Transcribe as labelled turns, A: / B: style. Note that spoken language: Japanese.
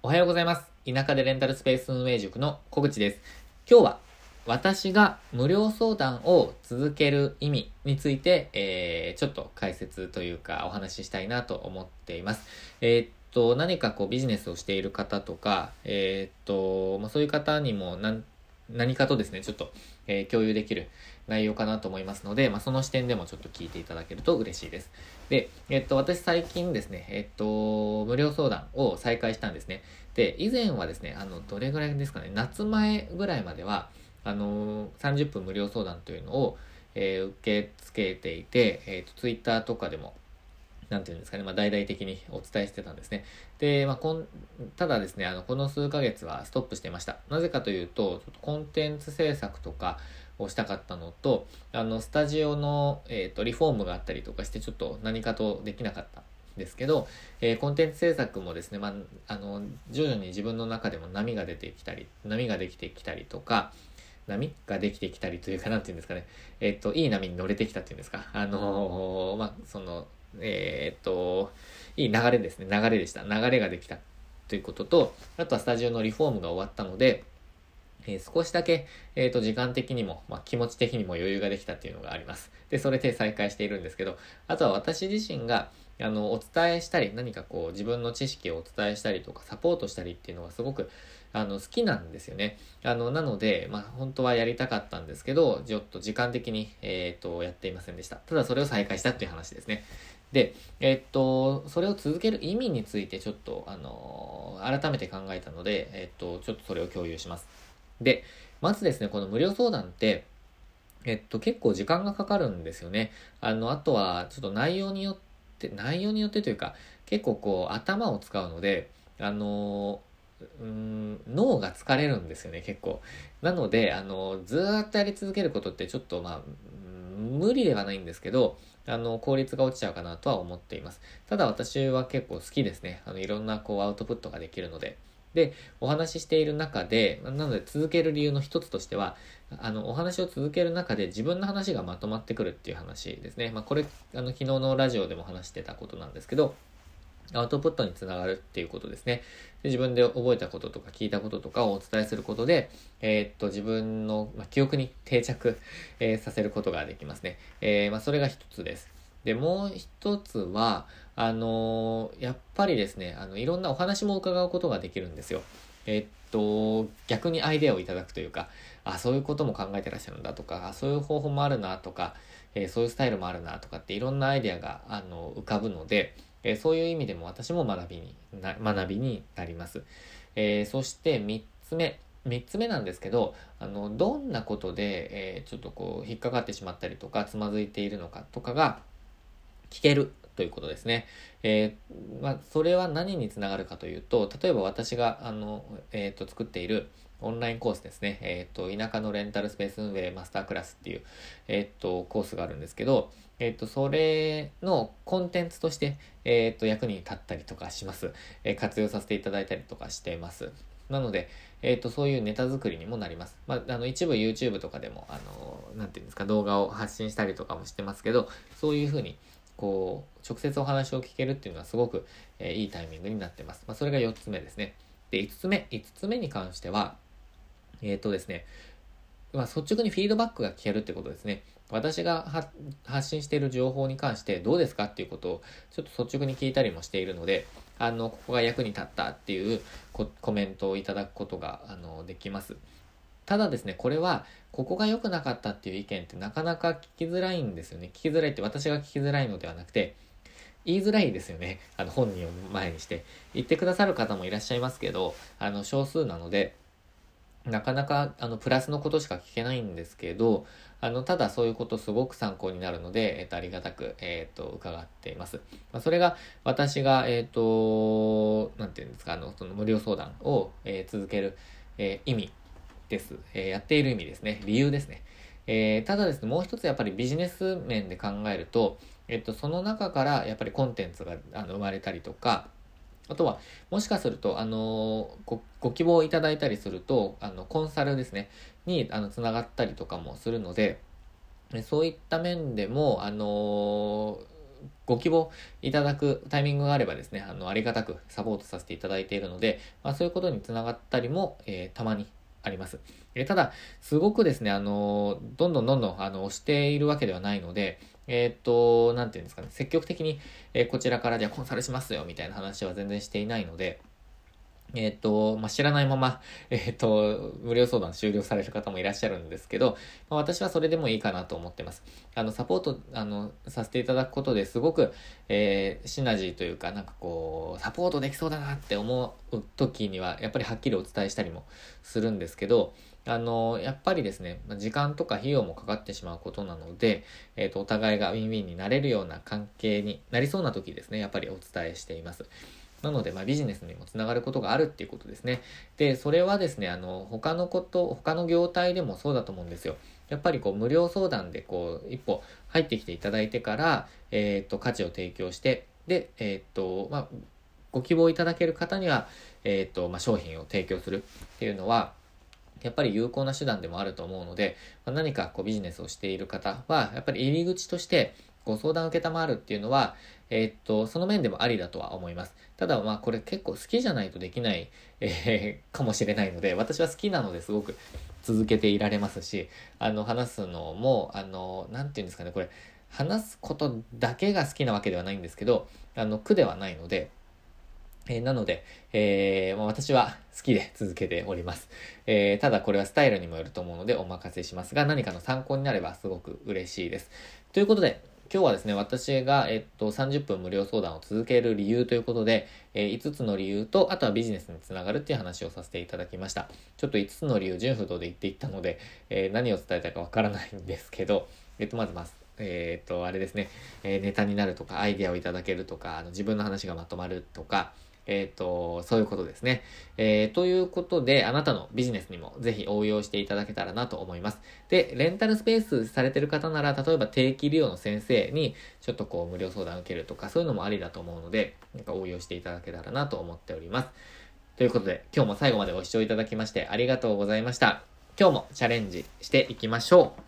A: おはようございます。田舎でレンタルスペース運営塾の小口です。今日は私が無料相談を続ける意味について、えー、ちょっと解説というかお話ししたいなと思っています。えー、っと、何かこうビジネスをしている方とか、えー、っと、まあ、そういう方にも何何かとですね、ちょっと、えー、共有できる内容かなと思いますので、まあ、その視点でもちょっと聞いていただけると嬉しいです。で、えっと、私最近ですね、えっと、無料相談を再開したんですね。で、以前はですね、あの、どれぐらいですかね、夏前ぐらいまでは、あの、30分無料相談というのを、えー、受け付けていて、えっ、と、Twitter とかでも、なんていうんですかね、まあ、大々的にお伝えしてたんですね。で、まあ、こん、ただですね、あの、この数ヶ月はストップしてました。なぜかというと、ちょっとコンテンツ制作とかをしたかったのと、あの、スタジオの、えっ、ー、と、リフォームがあったりとかして、ちょっと何かとできなかったですけど、えー、コンテンツ制作もですね、まあ、あの、徐々に自分の中でも波が出てきたり、波ができてきたりとか、波ができてきたりというか、なんていうんですかね、えっ、ー、と、いい波に乗れてきたっていうんですか、あのー、まあ、その、えー、っと、いい流れですね。流れでした。流れができたということと、あとはスタジオのリフォームが終わったので、えー、少しだけ、えっ、ー、と、時間的にも、まあ、気持ち的にも余裕ができたっていうのがあります。で、それで再開しているんですけど、あとは私自身が、あの、お伝えしたり、何かこう、自分の知識をお伝えしたりとか、サポートしたりっていうのがすごく、あの、好きなんですよね。あの、なので、まあ、本当はやりたかったんですけど、ちょっと時間的に、えっ、ー、と、やっていませんでした。ただ、それを再開したっていう話ですね。で、えっと、それを続ける意味についてちょっと、あの、改めて考えたので、えっと、ちょっとそれを共有します。で、まずですね、この無料相談って、えっと、結構時間がかかるんですよね。あの、あとは、ちょっと内容によって、内容によってというか、結構こう、頭を使うので、あの、うん脳が疲れるんですよね、結構。なので、あの、ずーっとやり続けることってちょっと、まあ、無理ではないんですけど、あの、効率が落ちちゃうかなとは思っています。ただ私は結構好きですね。あの、いろんなこうアウトプットができるので。で、お話ししている中で、なので続ける理由の一つとしては、あの、お話を続ける中で自分の話がまとまってくるっていう話ですね。まあ、これ、あの、昨日のラジオでも話してたことなんですけど、アウトプットにつながるっていうことですね。で自分で覚えたこととか聞いたこととかをお伝えすることで、えー、っと、自分の、ま記憶に定着、えー、させることができますね。えー、まあ、それが一つです。で、もう一つは、あのやっぱりですね、あの、いろんなお話も伺うことができるんですよ。えっと、逆にアイデアをいただくというか、あ、そういうことも考えてらっしゃるんだとか、そういう方法もあるなとか、えー、そういうスタイルもあるなとかっていろんなアイデアが、あの、浮かぶので、えー、そういう意味でも私も学びにな、学びになります。え、そして3つ目。3つ目なんですけど、あの、どんなことで、え、ちょっとこう、引っかかってしまったりとか、つまずいているのかとかが聞けるということですね。えー、まあ、それは何につながるかというと、例えば私が、あの、えっ、ー、と、作っているオンラインコースですね。えっ、ー、と、田舎のレンタルスペース運営マスタークラスっていう、えっ、と、コースがあるんですけど、えっ、と、それのコンテンツとして、えっ、と、役に立ったりとかします。え活用させていただいたりとかしています。なので、えっ、と、そういうネタ作りにもなります。まあ、あの、一部 YouTube とかでも、あの、なんていうんですか、動画を発信したりとかもしてますけど、そういうふうに、こう、直接お話を聞けるっていうのはすごく、えー、いいタイミングになってます。まあ、それが4つ目ですね。で、5つ目、5つ目に関しては、えっ、ー、とですね、まあ、率直にフィードバックが聞けるってことですね。私が発信している情報に関してどうですかっていうことをちょっと率直に聞いたりもしているので、あの、ここが役に立ったっていうコメントをいただくことが、あの、できます。ただですね、これは、ここが良くなかったっていう意見ってなかなか聞きづらいんですよね。聞きづらいって私が聞きづらいのではなくて、言いづらいですよね。あの、本人を前にして。言ってくださる方もいらっしゃいますけど、あの、少数なので、なかなか、あの、プラスのことしか聞けないんですけど、あの、ただそういうことすごく参考になるので、えっ、と、ありがたく、えっ、と、伺っています。まあ、それが、私が、えっ、と、なんていうんですか、あの、その無料相談を、え続ける、え意味です。えやっている意味ですね。理由ですね。えただですね、もう一つやっぱりビジネス面で考えると、えっと、その中からやっぱりコンテンツがあの生まれたりとか、あとは、もしかすると、あのご、ご希望いただいたりすると、あの、コンサルですね、に、あの、つながったりとかもするので、そういった面でも、あのご希望いただくタイミングがあればですね、あの、ありがたくサポートさせていただいているので、まあ、そういうことにつながったりも、えー、たまにあります。え、ただ、すごくですね、あのどんどんどんどん、あの、押しているわけではないので、えっ、と、なんていうんですかね、積極的に、えこちらからじゃあコンサルしますよ、みたいな話は全然していないので、えっ、ー、と、まあ、知らないまま、えっ、ー、と、無料相談終了される方もいらっしゃるんですけど、まあ、私はそれでもいいかなと思ってます。あの、サポート、あの、させていただくことですごく、えー、シナジーというか、なんかこう、サポートできそうだなって思う時には、やっぱりはっきりお伝えしたりもするんですけど、あの、やっぱりですね、時間とか費用もかかってしまうことなので、えっ、と、お互いがウィンウィンになれるような関係になりそうな時ですね、やっぱりお伝えしています。なので、まあ、ビジネスにもつながることがあるっていうことですね。で、それはですね、あの、他のこと、他の業態でもそうだと思うんですよ。やっぱりこう、無料相談でこう、一歩入ってきていただいてから、えっ、と、価値を提供して、で、えっ、と、まあ、ご希望いただける方には、えっ、と、まあ、商品を提供するっていうのは、やっぱり有効な手段でもあると思うので、まあ、何かこうビジネスをしている方は、やっぱり入り口として、ご相談を受けたまるっていうのは、え、っと、その面でもありだとは思います。ただ、まあ、これ結構好きじゃないとできない、えー、かもしれないので、私は好きなのですごく続けていられますし、あの、話すのも、あの、なんて言うんですかね、これ、話すことだけが好きなわけではないんですけど、あの、苦ではないので、えー、なので、えー、まあ、私は好きで続けております。えー、ただこれはスタイルにもよると思うのでお任せしますが、何かの参考になればすごく嬉しいです。ということで、今日はですね、私が、えっと、30分無料相談を続ける理由ということで、えー、5つの理由と、あとはビジネスにつながるっていう話をさせていただきました。ちょっと5つの理由、純不動で言っていったので、えー、何を伝えたいかわからないんですけど、えっと、まずまず。えー、っと、あれですね、え、ネタになるとか、アイデアをいただけるとか、あの自分の話がまとまるとか、えっ、ー、と、そういうことですね。えー、ということで、あなたのビジネスにもぜひ応用していただけたらなと思います。で、レンタルスペースされてる方なら、例えば定期利用の先生に、ちょっとこう無料相談受けるとか、そういうのもありだと思うので、なんか応用していただけたらなと思っております。ということで、今日も最後までご視聴いただきましてありがとうございました。今日もチャレンジしていきましょう。